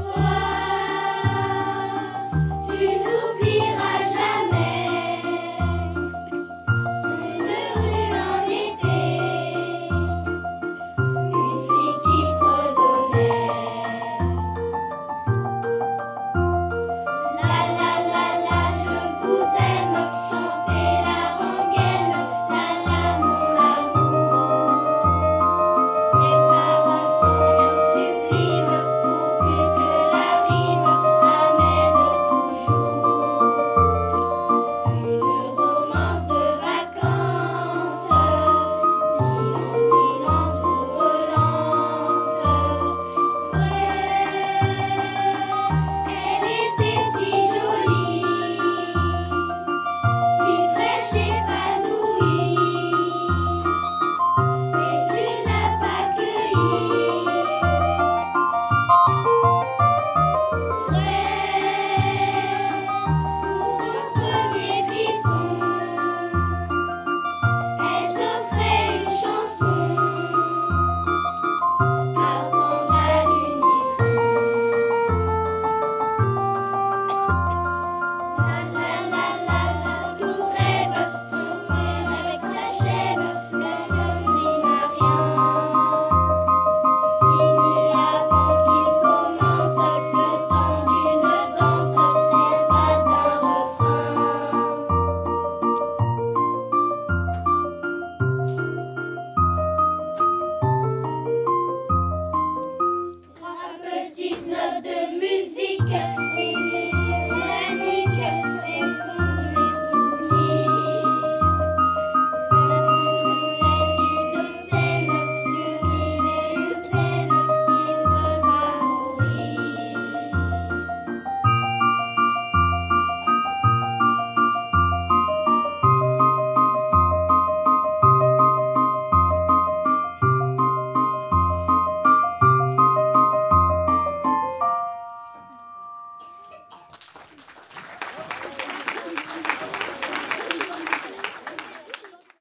Oh.